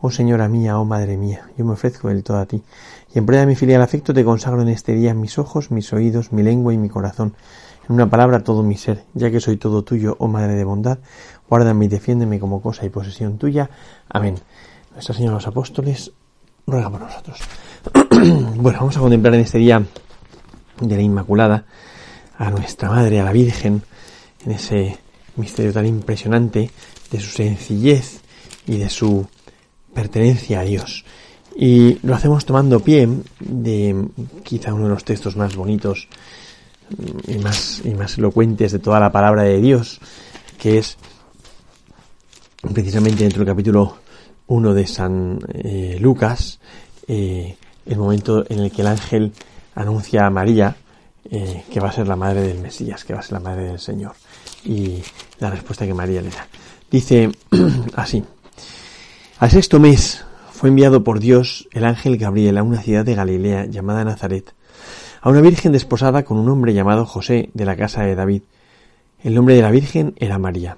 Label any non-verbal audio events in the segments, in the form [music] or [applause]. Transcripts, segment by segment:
Oh Señora mía, oh Madre mía, yo me ofrezco del todo a ti, y en prueba de mi filial afecto te consagro en este día mis ojos, mis oídos, mi lengua y mi corazón, en una palabra todo mi ser, ya que soy todo tuyo, oh Madre de bondad, guárdame y defiéndeme como cosa y posesión tuya. Amén. Nuestra Señora los Apóstoles, ruega por nosotros. [clears throat] bueno, vamos a contemplar en este día de la Inmaculada a nuestra Madre, a la Virgen, en ese misterio tan impresionante de su sencillez y de su pertenencia a Dios. Y lo hacemos tomando pie de quizá uno de los textos más bonitos y más, y más elocuentes de toda la palabra de Dios, que es precisamente dentro del capítulo 1 de San eh, Lucas, eh, el momento en el que el ángel anuncia a María eh, que va a ser la madre del Mesías, que va a ser la madre del Señor. Y la respuesta que María le da. Dice [clears throat] así, al sexto mes fue enviado por Dios el ángel Gabriel a una ciudad de Galilea llamada Nazaret, a una virgen desposada con un hombre llamado José de la casa de David. El nombre de la virgen era María.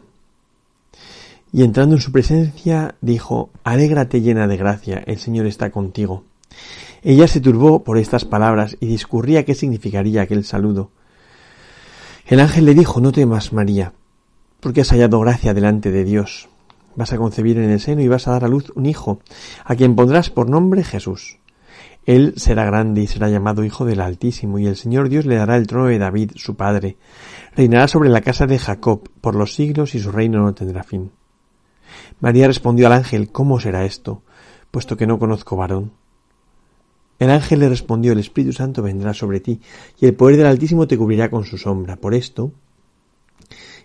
Y entrando en su presencia dijo, Alégrate llena de gracia, el Señor está contigo. Ella se turbó por estas palabras y discurría qué significaría aquel saludo. El ángel le dijo, No temas, María, porque has hallado gracia delante de Dios. Vas a concebir en el seno y vas a dar a luz un hijo, a quien pondrás por nombre Jesús. Él será grande y será llamado Hijo del Altísimo, y el Señor Dios le dará el trono de David, su padre. Reinará sobre la casa de Jacob por los siglos y su reino no tendrá fin. María respondió al ángel, ¿Cómo será esto? puesto que no conozco varón. El ángel le respondió, el Espíritu Santo vendrá sobre ti, y el poder del Altísimo te cubrirá con su sombra. Por esto,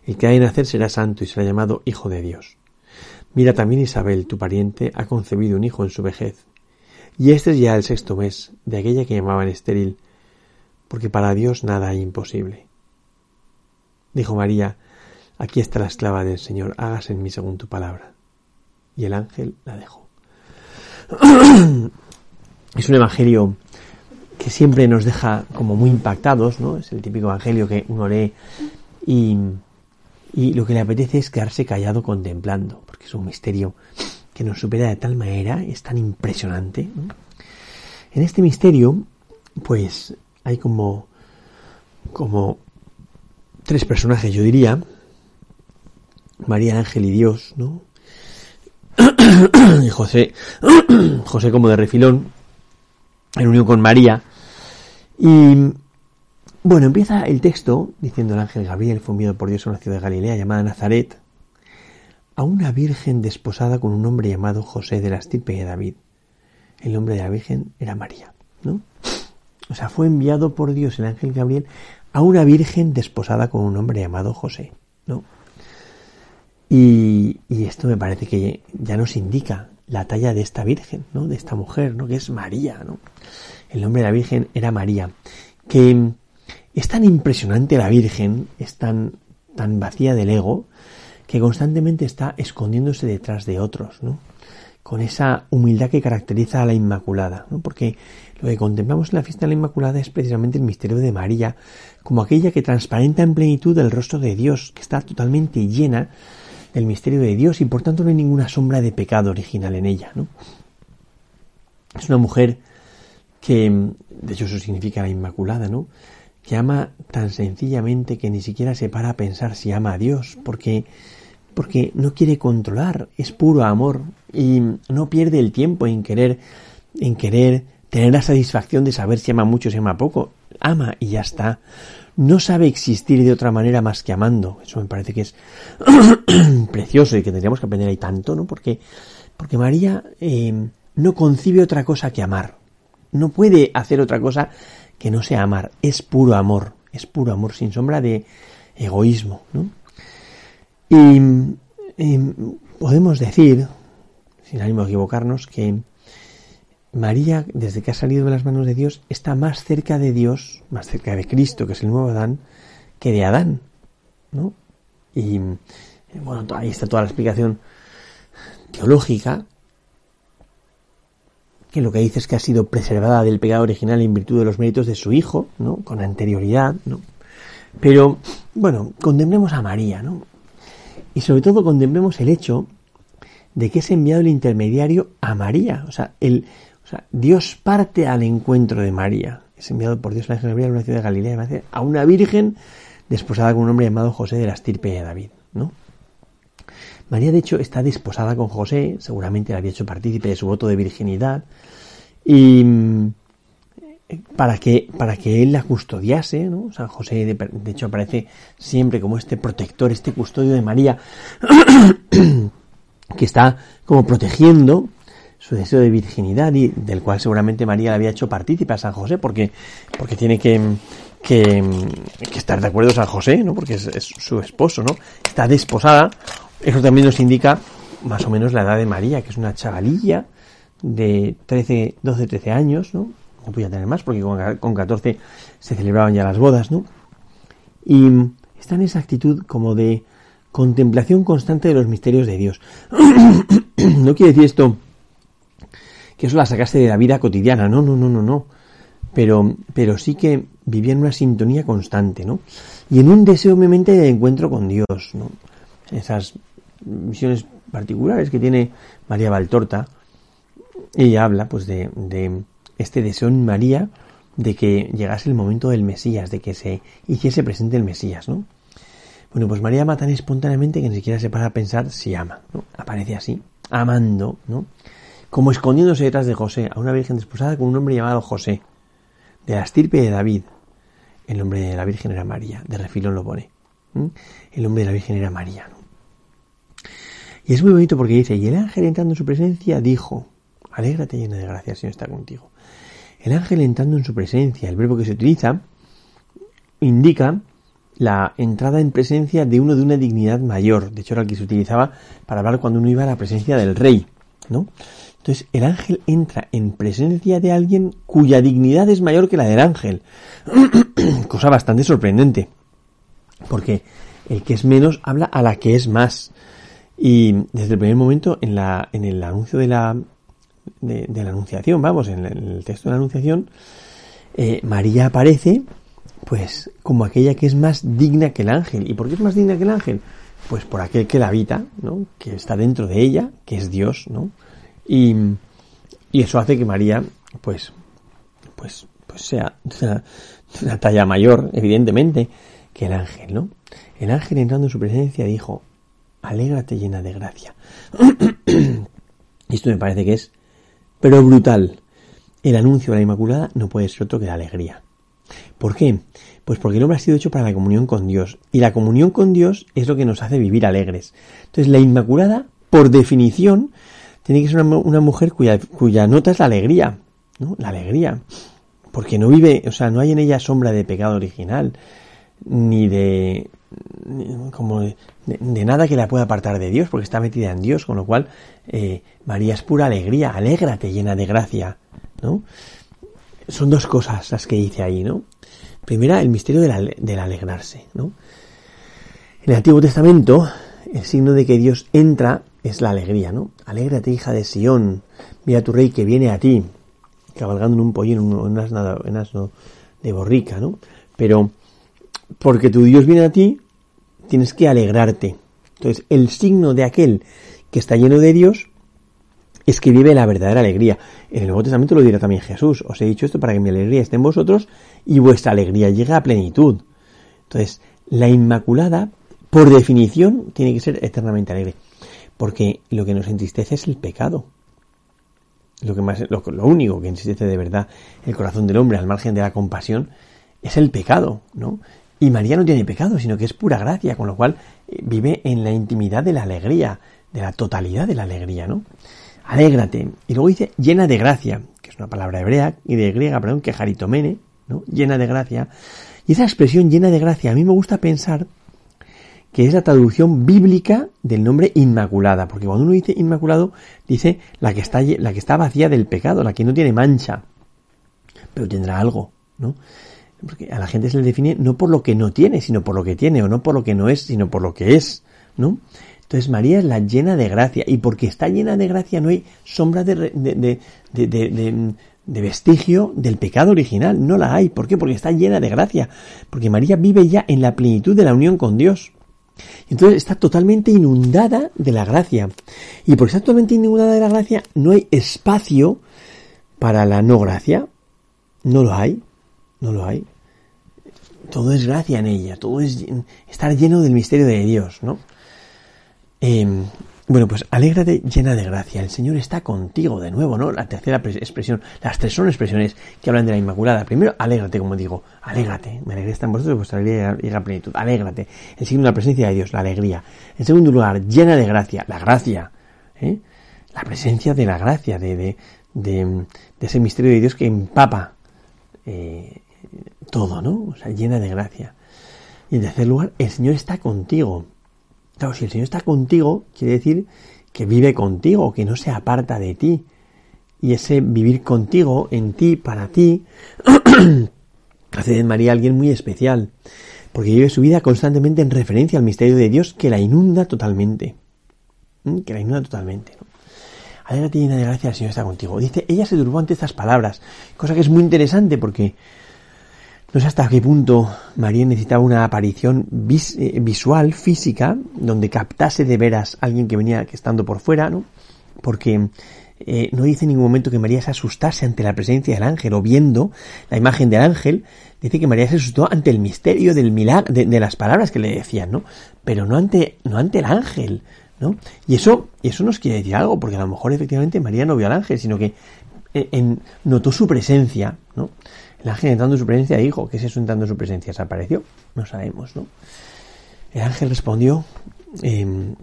el que ha de nacer será santo y será llamado Hijo de Dios. Mira también Isabel, tu pariente, ha concebido un hijo en su vejez. Y este es ya el sexto mes de aquella que llamaban estéril, porque para Dios nada hay imposible. Dijo María, aquí está la esclava del Señor, hágase en mí según tu palabra. Y el ángel la dejó. [clears throat] es un evangelio que siempre nos deja como muy impactados, ¿no? Es el típico evangelio que uno lee y y lo que le apetece es quedarse callado contemplando, es un misterio que nos supera de tal manera, es tan impresionante. En este misterio, pues hay como, como tres personajes, yo diría, María, Ángel y Dios, ¿no? [coughs] y José, [coughs] José como de refilón, en unión con María, y bueno, empieza el texto diciendo el ángel Gabriel fue enviado por Dios a una ciudad de Galilea llamada Nazaret a una virgen desposada con un hombre llamado José de la estirpe de David. El nombre de la virgen era María, ¿no? O sea, fue enviado por Dios el ángel Gabriel a una virgen desposada con un hombre llamado José, ¿no? Y, y esto me parece que ya nos indica la talla de esta virgen, ¿no? De esta mujer, ¿no? Que es María, ¿no? El nombre de la virgen era María, que es tan impresionante la Virgen, es tan, tan vacía del ego, que constantemente está escondiéndose detrás de otros, ¿no? Con esa humildad que caracteriza a la Inmaculada, ¿no? Porque lo que contemplamos en la fiesta de la Inmaculada es precisamente el misterio de María, como aquella que transparenta en plenitud el rostro de Dios, que está totalmente llena del misterio de Dios y por tanto no hay ninguna sombra de pecado original en ella, ¿no? Es una mujer que, de hecho eso significa la Inmaculada, ¿no? que ama tan sencillamente que ni siquiera se para a pensar si ama a Dios, porque porque no quiere controlar, es puro amor y no pierde el tiempo en querer en querer tener la satisfacción de saber si ama mucho o si ama poco, ama y ya está. No sabe existir de otra manera más que amando. Eso me parece que es [clears throat] precioso y que tendríamos que aprender ahí tanto, ¿no? Porque, porque María eh, no concibe otra cosa que amar. No puede hacer otra cosa que no sea amar, es puro amor, es puro amor sin sombra de egoísmo. ¿no? Y, podemos decir, sin ánimo de equivocarnos, que María, desde que ha salido de las manos de Dios, está más cerca de Dios, más cerca de Cristo, que es el nuevo Adán, que de Adán, ¿no? Y bueno, ahí está toda la explicación teológica, que lo que dice es que ha sido preservada del pecado original en virtud de los méritos de su hijo, ¿no? Con anterioridad, ¿no? Pero, bueno, contemplemos a María, ¿no? Y sobre todo contemplemos el hecho de que es enviado el intermediario a María. O sea, el, o sea, Dios parte al encuentro de María. Es enviado por Dios la ángel Gabriel a una ciudad de Galilea a una virgen desposada con un hombre llamado José de la estirpe de David, ¿no? María, de hecho, está desposada con José, seguramente le había hecho partícipe de su voto de virginidad, y para que, para que él la custodiase, ¿no? San José, de, hecho, aparece siempre como este protector, este custodio de María, [clears throat] que está como protegiendo su deseo de virginidad y del cual seguramente María le había hecho partícipe a San José porque, porque tiene que, que, estar de acuerdo San José, ¿no? Porque es, su esposo, ¿no? Está desposada. Eso también nos indica más o menos la edad de María, que es una chavalilla de 13, 12, 13 años, ¿no? No podía tener más porque con, con 14 se celebraban ya las bodas, ¿no? Y está en esa actitud como de contemplación constante de los misterios de Dios. [coughs] no quiere decir esto que eso la sacaste de la vida cotidiana, no, no, no, no, no. Pero, pero sí que vivía en una sintonía constante, ¿no? Y en un deseo, obviamente, de encuentro con Dios, ¿no? Esas visiones particulares que tiene María Valtorta, ella habla, pues, de este deseo en María de que llegase el momento del Mesías, de que se hiciese presente el Mesías, ¿no? Bueno, pues María ama tan espontáneamente que ni siquiera se para a pensar si ama, ¿no? Aparece así, amando, ¿no? Como escondiéndose detrás de José, a una virgen desposada con un hombre llamado José, de la estirpe de David, el nombre de la Virgen era María, de refilón lo pone. El nombre de la Virgen era María. Y es muy bonito porque dice, y el ángel entrando en su presencia dijo, alégrate llena de gracia, Señor está contigo. El ángel entrando en su presencia, el verbo que se utiliza, indica la entrada en presencia de uno de una dignidad mayor. De hecho, era el que se utilizaba para hablar cuando uno iba a la presencia del rey, ¿no? Entonces, el ángel entra en presencia de alguien cuya dignidad es mayor que la del ángel. [clears throat] Cosa bastante sorprendente. Porque el que es menos habla a la que es más. Y desde el primer momento, en, la, en el anuncio de la, de, la anunciación, vamos, en el, texto de la anunciación, eh, María aparece, pues, como aquella que es más digna que el ángel. ¿Y por qué es más digna que el ángel? Pues por aquel que la habita, ¿no? Que está dentro de ella, que es Dios, ¿no? Y, eso hace que María, pues, pues, pues sea una, una talla mayor, evidentemente, que el ángel, ¿no? El ángel entrando en su presencia dijo, alégrate llena de gracia. [clears throat] Esto me parece que es, pero brutal. El anuncio de la Inmaculada no puede ser otro que la alegría. ¿Por qué? Pues porque el hombre ha sido hecho para la comunión con Dios. Y la comunión con Dios es lo que nos hace vivir alegres. Entonces, la Inmaculada, por definición, tiene que ser una, mujer cuya, nota es la alegría, ¿no? La alegría. Porque no vive, o sea, no hay en ella sombra de pecado original, ni de, como de, nada que la pueda apartar de Dios, porque está metida en Dios, con lo cual eh, María es pura alegría, alégrate llena de gracia, ¿no? Son dos cosas las que dice ahí, ¿no? Primera, el misterio del, del alegrarse, ¿no? En el Antiguo Testamento, el signo de que Dios entra es la alegría, ¿no? Alégrate, hija de Sión, mira tu rey que viene a ti, cabalgando en un pollino, en un asno, de borrica, ¿no? Pero porque tu Dios viene a ti, tienes que alegrarte. Entonces, el signo de aquel que está lleno de Dios es que vive la verdadera alegría. En el Nuevo Testamento lo dirá también Jesús. Os he dicho esto para que mi alegría esté en vosotros y vuestra alegría llegue a plenitud. Entonces, la Inmaculada, por definición, tiene que ser eternamente alegre. Porque lo que nos entristece es el pecado. Lo, que más, lo, único que entristece de verdad el corazón del hombre al margen de la compasión es el pecado, ¿no? Y María no tiene pecado, sino que es pura gracia, con lo cual eh, vive en la intimidad de la alegría, de la totalidad de la alegría, ¿no? Alégrate. Y luego dice llena de gracia, que es una palabra hebrea y de griega, perdón, que jaritomene, ¿no? Llena de gracia. Y esa expresión llena de gracia, a mí me gusta pensar que es la traducción bíblica del nombre Inmaculada, porque cuando uno dice Inmaculado, dice la que está, la que está vacía del pecado, la que no tiene mancha, pero tendrá algo, ¿no? Porque a la gente se le define no por lo que no tiene, sino por lo que tiene, o no por lo que no es, sino por lo que es, ¿no? Entonces María es la llena de gracia, y porque está llena de gracia no hay sombra de, de, de, de vestigio del pecado original, no la hay. ¿Por qué? Porque está llena de gracia, porque María vive ya en la plenitud de la unión con Dios. Entonces está totalmente inundada de la gracia. Y porque está totalmente inundada de la gracia, no hay espacio para la no gracia. No lo hay. No lo hay. Todo es gracia en ella. Todo es estar lleno del misterio de Dios, ¿no? Em, bueno, pues alégrate llena de gracia. El Señor está contigo de nuevo, ¿no? La tercera expresión. Las tres son expresiones que hablan de la Inmaculada. Primero, alégrate, como digo. Alégrate. Me alegré en vosotros, vuestra alegría llega a plenitud. Alégrate. El signo de la presencia de Dios, la alegría. En segundo lugar, llena de gracia. La gracia. ¿eh? La presencia de la gracia, de, ese misterio de Dios que empapa eh, todo, ¿no? O sea, llena de gracia. Y en tercer lugar, el Señor está contigo. Claro, si el Señor está contigo, quiere decir que vive contigo, que no se aparta de ti. Y ese vivir contigo, en ti, para ti, [clears throat] hace de María alguien muy especial, porque vive su vida constantemente en referencia al misterio de Dios que la inunda totalmente. ¿Mm? Que la inunda totalmente. ¿no? Alégrate llena de gracia, el Señor está contigo. Dice, ella se turbó ante estas palabras, cosa que es muy interesante porque no sé hasta qué punto María necesitaba una aparición eh, visual, física, donde captase de veras a alguien que venía que estando por fuera, ¿no? Porque eh, no dice en ningún momento que María se asustase ante la presencia del ángel o viendo la imagen del ángel, dice que María se asustó ante el misterio del milagro, de, las palabras que le decían, ¿no? Pero no ante, no ante el ángel, ¿no? Y eso, eso nos quiere decir algo, porque a lo mejor efectivamente María no vio al ángel, sino que eh, notó su presencia, ¿no? El ángel entrando en su presencia dijo, ¿qué es eso entrando en su presencia? ¿Se apareció? No sabemos, ¿no? El ángel respondió, em,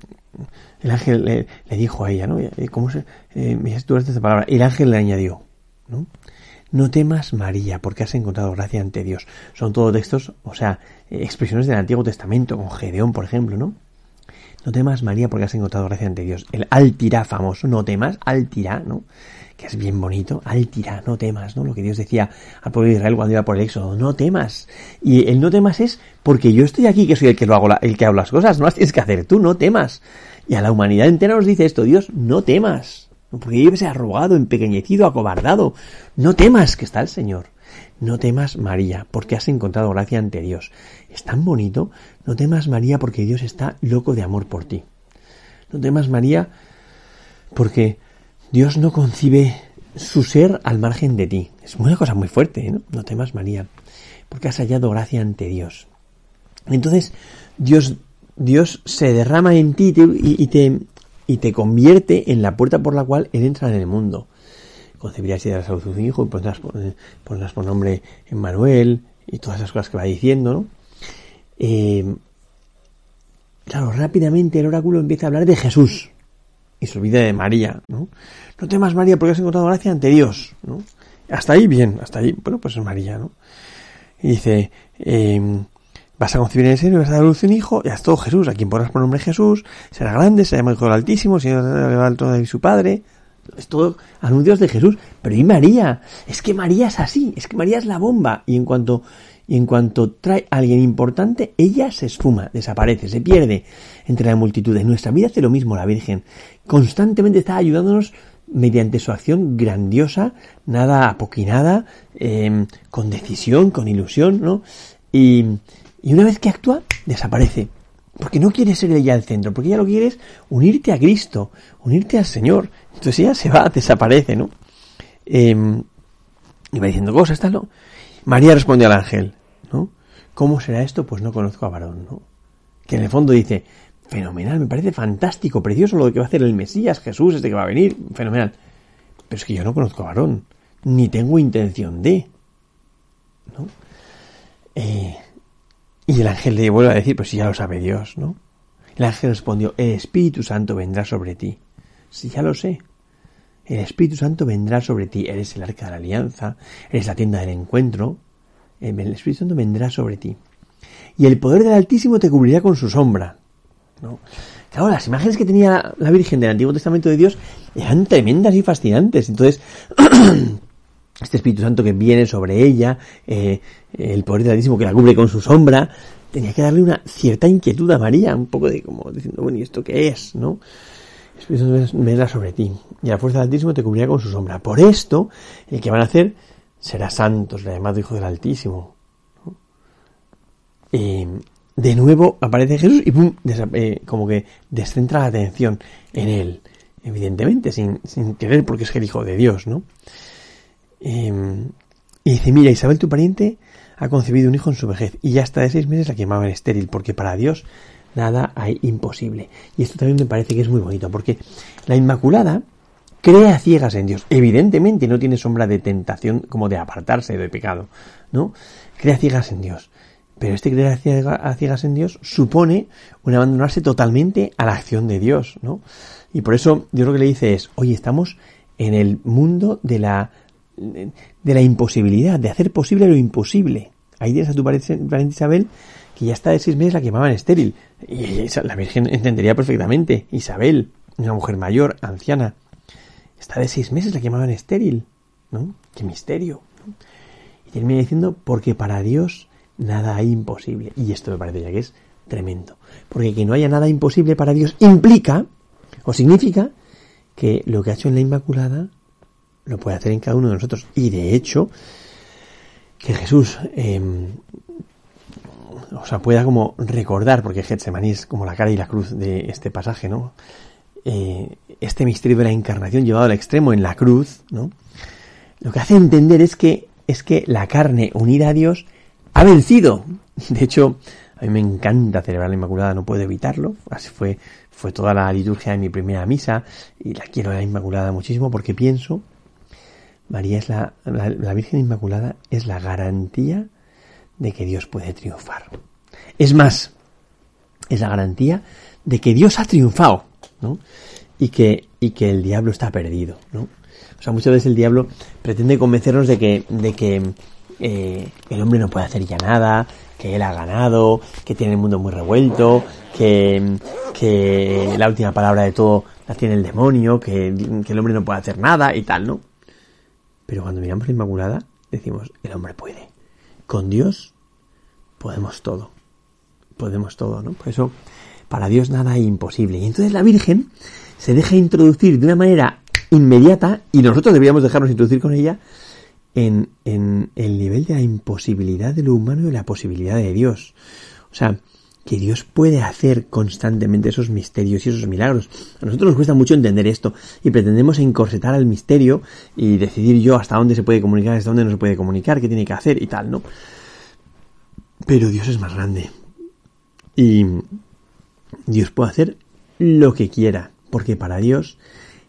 el ángel le, dijo a ella, ¿no? Eh, ¿Cómo se, eh, tú esta palabra? El ángel le añadió, ¿no? No temas María, porque has encontrado gracia ante Dios. Son todos textos, o sea, expresiones del Antiguo Testamento, con Gedeón, por ejemplo, ¿no? No temas María, porque has encontrado gracia ante Dios. El altirá famoso, no temas, altirá, ¿no? que es bien bonito, altira, no temas, ¿no? Lo que Dios decía al pueblo de Israel cuando iba por el éxodo, no temas. Y el no temas es porque yo estoy aquí, que soy el que lo hago, el que hago las cosas, no las tienes que hacer tú, no temas. Y a la humanidad entera nos dice esto, Dios, no temas. Porque yo se arrogado, empequeñecido, acobardado. No temas que está el Señor. No temas María, porque has encontrado gracia ante Dios. Es tan bonito. No temas María, porque Dios está loco de amor por ti. No temas María, porque Dios no concibe su ser al margen de ti. Es una cosa muy fuerte, ¿no? No temas, María, porque has hallado gracia ante Dios. Entonces, Dios, Dios se derrama en ti y, te, y te convierte en la puerta por la cual Él entra en el mundo. Concebirás y darás a luz un hijo y pondrás, pondrás por nombre Emmanuel y todas esas cosas que va diciendo, ¿no? Eh, claro, rápidamente el oráculo empieza a hablar de Jesús y se olvida de María, ¿no? No temas María porque has encontrado gracia ante Dios, ¿no? Hasta ahí bien, hasta ahí, bueno, pues es María, ¿no? Y dice, em, vas a concebir en el seno y vas a dar luz un hijo, y haz todo Jesús, a quien pongas por nombre Jesús, será grande, será hijo del Altísimo, será alto de su padre, es todo anuncios de Jesús, pero ¿y María? Es que María es así, es que María es la bomba, y en cuanto y en cuanto trae a alguien importante, ella se esfuma, desaparece, se pierde entre la multitud. En nuestra vida hace lo mismo la Virgen. Constantemente está ayudándonos mediante su acción grandiosa, nada apoquinada, em, con decisión, con ilusión, ¿no? Y, y una vez que actúa, desaparece. Porque no quiere ser ella el centro, porque ella lo quiere es unirte a Cristo, unirte al Señor. Entonces ella se va, [laughs] desaparece, ¿no? Eh, y va diciendo cosas, tal, ¿no? María responde al ángel, ¿no? ¿Cómo será esto? Pues no conozco a varón, ¿no? Que en el fondo dice, fenomenal, me parece fantástico, precioso lo que va a hacer el Mesías, Jesús, este que va a venir, fenomenal. Pero es que yo no conozco a varón, ni tengo intención de, ¿no? Eh, y el ángel le vuelve a decir, pues si ya lo sabe Dios, ¿no? El ángel respondió, el Espíritu Santo vendrá sobre ti. Si ya lo sé. El Espíritu Santo vendrá sobre ti. Eres el arca de la alianza, eres la tienda del encuentro. El Espíritu Santo vendrá sobre ti. Y el poder del Altísimo te cubrirá con su sombra. ¿no? Claro, las imágenes que tenía la Virgen del Antiguo Testamento de Dios eran tremendas y fascinantes. Entonces, [clears throat] este Espíritu Santo que viene sobre ella, eh, el poder del Altísimo que la cubre con su sombra, tenía que darle una cierta inquietud a María, un poco de como diciendo, bueno, ¿y esto qué es? ¿no? El Espíritu Santo vendrá sobre ti, y la fuerza del Altísimo te cubrirá con su sombra. Por esto, el que van a hacer será santo, será llamado Hijo del Altísimo. Eh, de nuevo aparece Jesús y pum, eh, como que descentra la atención en él, evidentemente, sin, sin querer porque es el Hijo de Dios, ¿no? Em, y dice, mira, Isabel, tu pariente, ha concebido un hijo en su vejez y ya hasta de seis meses la llamaban estéril, porque para Dios nada hay imposible. Y esto también me parece que es muy bonito, porque la Inmaculada crea ciegas en Dios. Evidentemente no tiene sombra de tentación como de apartarse de pecado, ¿no? Crea ciegas en Dios. Pero este creer a ciegas en Dios supone un abandonarse totalmente a la acción de Dios, ¿no? Y por eso Dios lo que le dice es, oye, estamos en el mundo de la de la imposibilidad, de hacer posible lo imposible. Ahí tienes a tu pariente Isabel, que ya está de seis meses la llamaban estéril. Y la Virgen entendería perfectamente. Isabel, una mujer mayor, anciana, está de seis meses la llamaban estéril. ¿No? Qué misterio. Y termina diciendo, porque para Dios nada hay imposible. Y esto me parece ya que es tremendo. Porque que no haya nada imposible para Dios implica, o significa, que lo que ha hecho en la Inmaculada lo puede hacer en cada uno de nosotros. Y de hecho, que Jesús em, o sea, pueda como recordar, porque Getsemaní es como la cara y la cruz de este pasaje, ¿no? Eh, este misterio de la encarnación llevado al extremo en la cruz, ¿no? Lo que hace entender es que, es que la carne unida a Dios ha vencido. De hecho, a mí me encanta celebrar la Inmaculada, no puedo evitarlo. Así fue, fue toda la liturgia de mi primera misa y la quiero la Inmaculada muchísimo porque pienso María es la, la, Virgen Inmaculada es la garantía de que Dios puede triunfar. Es más, es la garantía de que Dios ha triunfado, ¿no? Y que, y que el diablo está perdido, ¿no? O sea, muchas veces el diablo pretende convencernos de que, de que eh, el hombre no puede hacer ya nada, que él ha ganado, que tiene el mundo muy revuelto, que, que la última palabra de todo la tiene el demonio, que, que el hombre no puede hacer nada y tal, ¿no? Pero cuando miramos la Inmaculada, decimos, el hombre puede. Con Dios podemos todo. Podemos todo, ¿no? Por eso, para Dios nada es imposible. Y entonces la Virgen se deja introducir de una manera inmediata, y nosotros deberíamos dejarnos introducir con ella, en, en el nivel de la imposibilidad de lo humano y la posibilidad de Dios. O sea, que Dios puede hacer constantemente esos misterios y esos milagros. A nosotros nos cuesta mucho entender esto y pretendemos encorsetar al misterio y decidir yo hasta dónde se puede comunicar, hasta dónde no se puede comunicar, qué tiene que hacer y tal, ¿no? Pero Dios es más grande. Y Dios puede hacer lo que quiera, porque para Dios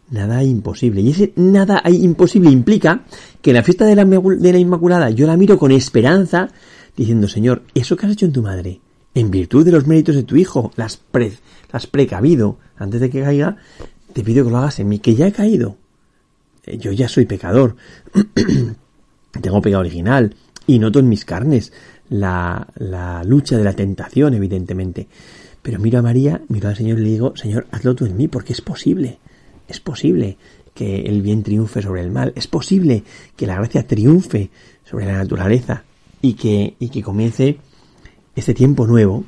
nada hay imposible. Y ese nada hay imposible implica que la fiesta de la, de la Inmaculada yo la miro con esperanza, diciendo, Señor, eso que has hecho en tu madre, en virtud de los méritos de tu hijo, las, pre, las precavido antes de que caiga, te pido que lo hagas en mí, que ya he caído. Eh, yo ya soy pecador. [clears throat] Tengo pecado original y noto en mis carnes la, la lucha de la tentación, evidentemente. Pero miro a María, miro al Señor y le digo, Señor, hazlo tú en mí, porque es posible. Es posible que el bien triunfe sobre el mal. Es posible que la gracia triunfe sobre la naturaleza y que, y que comience este tiempo nuevo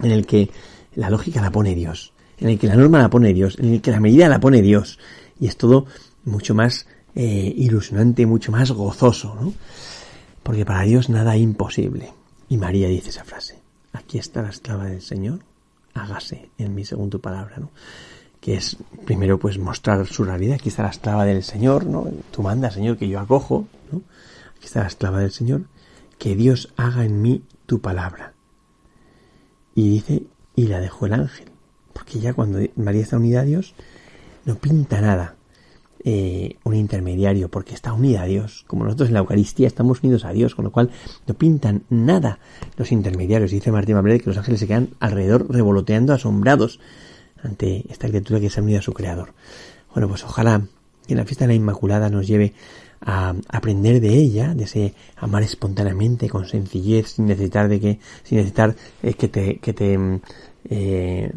en el que la lógica la pone Dios, en el que la norma la pone Dios, en el que la medida la pone Dios, y es todo mucho más eh, ilusionante, mucho más gozoso, ¿no? Porque para Dios nada es imposible. Y María dice esa frase, aquí está la esclava del Señor, hágase en mí según palabra, ¿no? Que es primero pues mostrar su realidad, aquí está la esclava del Señor, ¿no? Tú manda, Señor, que yo acojo, ¿no? Aquí está la esclava del Señor, que Dios haga en mí tu palabra. Y dice, y la dejó el ángel. Porque ya cuando María está unida a Dios, no pinta nada eh, un intermediario, porque está unida a Dios. Como nosotros en la Eucaristía estamos unidos a Dios, con lo cual no pintan nada los intermediarios. Dice Martín Mabrel que los ángeles se quedan alrededor revoloteando asombrados ante esta criatura que se ha unido a su Creador. Bueno, pues ojalá que la fiesta de la Inmaculada nos lleve a aprender de ella, de ese amar espontáneamente, con sencillez, sin necesitar de que, sin necesitar eh, que te, que te eh,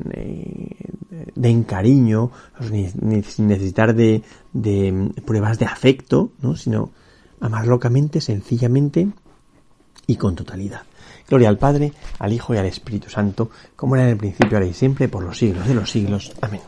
den cariño, sin necesitar de, de pruebas de afecto, ¿no? sino amar locamente, sencillamente y con totalidad. Gloria al Padre, al Hijo y al Espíritu Santo, como era en el principio, ahora y siempre, por los siglos de los siglos. Amén.